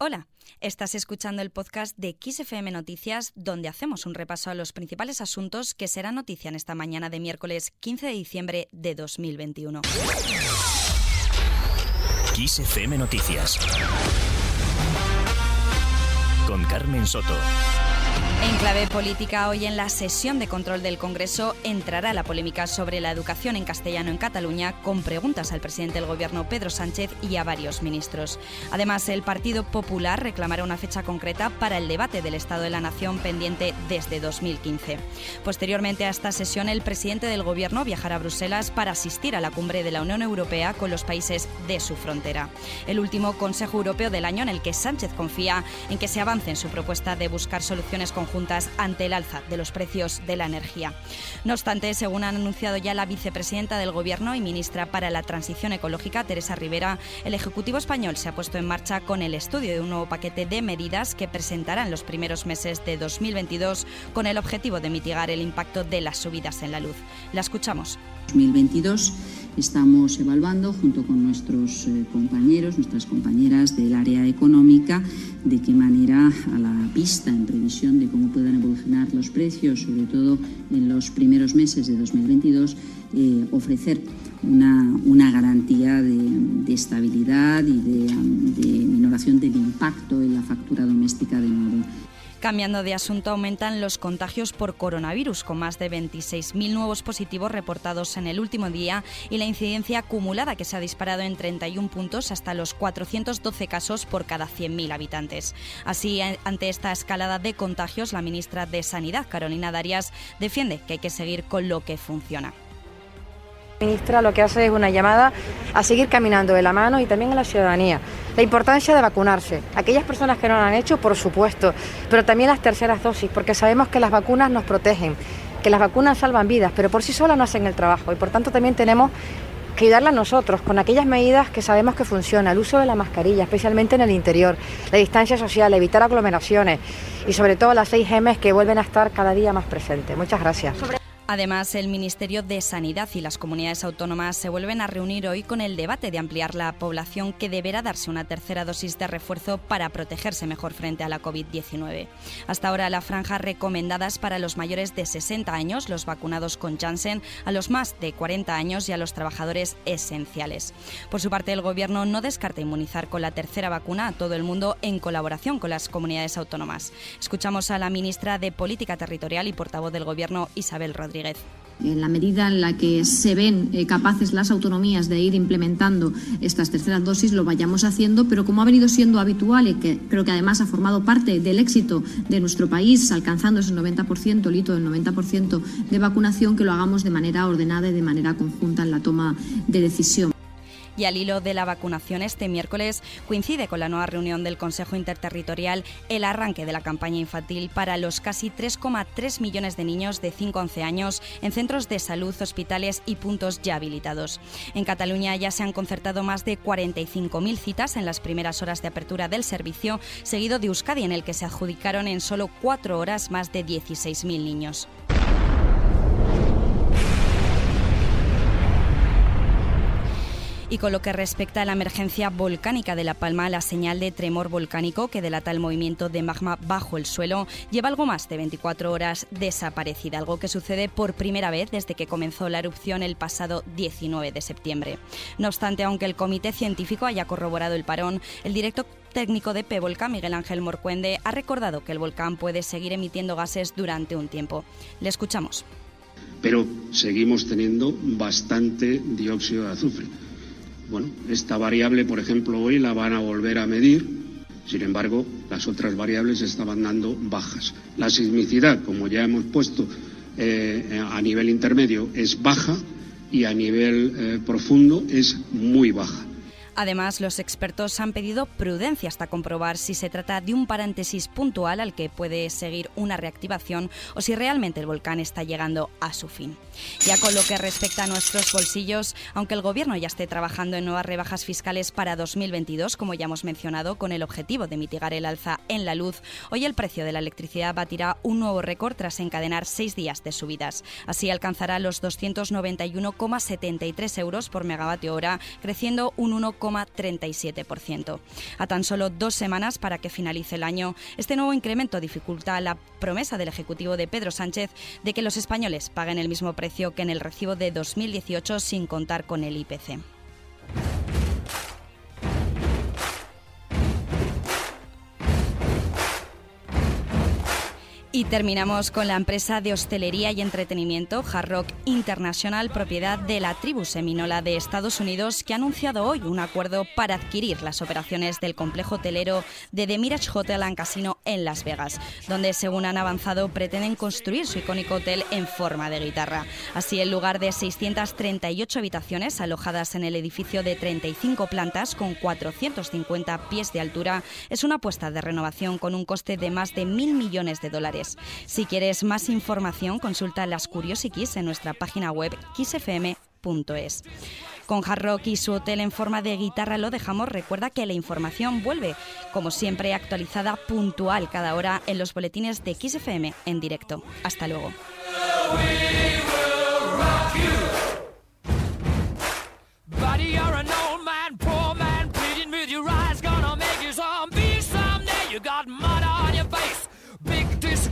Hola, estás escuchando el podcast de XFM Noticias, donde hacemos un repaso a los principales asuntos que serán noticia en esta mañana de miércoles 15 de diciembre de 2021. XFM Noticias. Con Carmen Soto. En clave política, hoy en la sesión de control del Congreso entrará la polémica sobre la educación en castellano en Cataluña con preguntas al presidente del Gobierno Pedro Sánchez y a varios ministros. Además, el Partido Popular reclamará una fecha concreta para el debate del Estado de la Nación pendiente desde 2015. Posteriormente a esta sesión, el presidente del Gobierno viajará a Bruselas para asistir a la cumbre de la Unión Europea con los países de su frontera. El último Consejo Europeo del año en el que Sánchez confía en que se avance en su propuesta de buscar soluciones conjuntas juntas ante el alza de los precios de la energía. No obstante, según ha anunciado ya la vicepresidenta del Gobierno y ministra para la Transición Ecológica, Teresa Rivera, el Ejecutivo español se ha puesto en marcha con el estudio de un nuevo paquete de medidas que presentará en los primeros meses de 2022 con el objetivo de mitigar el impacto de las subidas en la luz. La escuchamos. 2022 estamos evaluando junto con nuestros eh, compañeros, nuestras compañeras del área económica, de qué manera a la pista en previsión de cómo puedan evolucionar los precios, sobre todo en los primeros meses de 2022, eh, ofrecer una, una garantía de, de, estabilidad y de, de minoración del impacto en la factura doméstica de nuevo Cambiando de asunto, aumentan los contagios por coronavirus, con más de 26.000 nuevos positivos reportados en el último día y la incidencia acumulada que se ha disparado en 31 puntos hasta los 412 casos por cada 100.000 habitantes. Así, ante esta escalada de contagios, la ministra de Sanidad, Carolina Darias, defiende que hay que seguir con lo que funciona. Ministra lo que hace es una llamada a seguir caminando de la mano y también a la ciudadanía. La importancia de vacunarse. Aquellas personas que no lo han hecho, por supuesto, pero también las terceras dosis, porque sabemos que las vacunas nos protegen, que las vacunas salvan vidas, pero por sí solas no hacen el trabajo y por tanto también tenemos que ayudarla a nosotros con aquellas medidas que sabemos que funcionan, el uso de la mascarilla, especialmente en el interior, la distancia social, evitar aglomeraciones y sobre todo las seis M's que vuelven a estar cada día más presentes. Muchas gracias. Además, el Ministerio de Sanidad y las comunidades autónomas se vuelven a reunir hoy con el debate de ampliar la población que deberá darse una tercera dosis de refuerzo para protegerse mejor frente a la COVID-19. Hasta ahora, la franja recomendada es para los mayores de 60 años, los vacunados con Janssen, a los más de 40 años y a los trabajadores esenciales. Por su parte, el Gobierno no descarta inmunizar con la tercera vacuna a todo el mundo en colaboración con las comunidades autónomas. Escuchamos a la ministra de Política Territorial y portavoz del Gobierno, Isabel Rodríguez. En la medida en la que se ven eh, capaces las autonomías de ir implementando estas terceras dosis, lo vayamos haciendo, pero como ha venido siendo habitual y que creo que además ha formado parte del éxito de nuestro país, alcanzando ese 90%, el hito del 90% de vacunación, que lo hagamos de manera ordenada y de manera conjunta en la toma de decisión. Y al hilo de la vacunación, este miércoles coincide con la nueva reunión del Consejo Interterritorial el arranque de la campaña infantil para los casi 3,3 millones de niños de 5 a 11 años en centros de salud, hospitales y puntos ya habilitados. En Cataluña ya se han concertado más de 45.000 citas en las primeras horas de apertura del servicio, seguido de Euskadi, en el que se adjudicaron en solo cuatro horas más de 16.000 niños. Y con lo que respecta a la emergencia volcánica de La Palma, la señal de tremor volcánico que delata el movimiento de magma bajo el suelo lleva algo más de 24 horas desaparecida, algo que sucede por primera vez desde que comenzó la erupción el pasado 19 de septiembre. No obstante, aunque el comité científico haya corroborado el parón, el director técnico de Pevolca, Miguel Ángel Morcuende, ha recordado que el volcán puede seguir emitiendo gases durante un tiempo. Le escuchamos. Pero seguimos teniendo bastante dióxido de azufre bueno, esta variable, por ejemplo, hoy la van a volver a medir. Sin embargo, las otras variables estaban dando bajas. La sismicidad, como ya hemos puesto eh, a nivel intermedio, es baja y a nivel eh, profundo es muy baja. Además, los expertos han pedido prudencia hasta comprobar si se trata de un paréntesis puntual al que puede seguir una reactivación o si realmente el volcán está llegando a su fin. Ya con lo que respecta a nuestros bolsillos, aunque el Gobierno ya esté trabajando en nuevas rebajas fiscales para 2022, como ya hemos mencionado, con el objetivo de mitigar el alza en la luz, hoy el precio de la electricidad batirá un nuevo récord tras encadenar seis días de subidas. Así alcanzará los 291,73 euros por megavatio hora, creciendo un 1, 1,37%. A tan solo dos semanas para que finalice el año, este nuevo incremento dificulta la promesa del Ejecutivo de Pedro Sánchez de que los españoles paguen el mismo precio que en el recibo de 2018 sin contar con el IPC. Y terminamos con la empresa de hostelería y entretenimiento Hard Rock International, propiedad de la tribu seminola de Estados Unidos, que ha anunciado hoy un acuerdo para adquirir las operaciones del complejo hotelero de The Mirage Hotel and Casino en Las Vegas, donde, según han avanzado, pretenden construir su icónico hotel en forma de guitarra. Así, en lugar de 638 habitaciones alojadas en el edificio de 35 plantas con 450 pies de altura, es una apuesta de renovación con un coste de más de mil millones de dólares. Si quieres más información, consulta las Curiosities en nuestra página web kissfm.es. Con Hard Rock y su hotel en forma de guitarra lo dejamos. Recuerda que la información vuelve, como siempre, actualizada puntual cada hora en los boletines de XFM en directo. Hasta luego.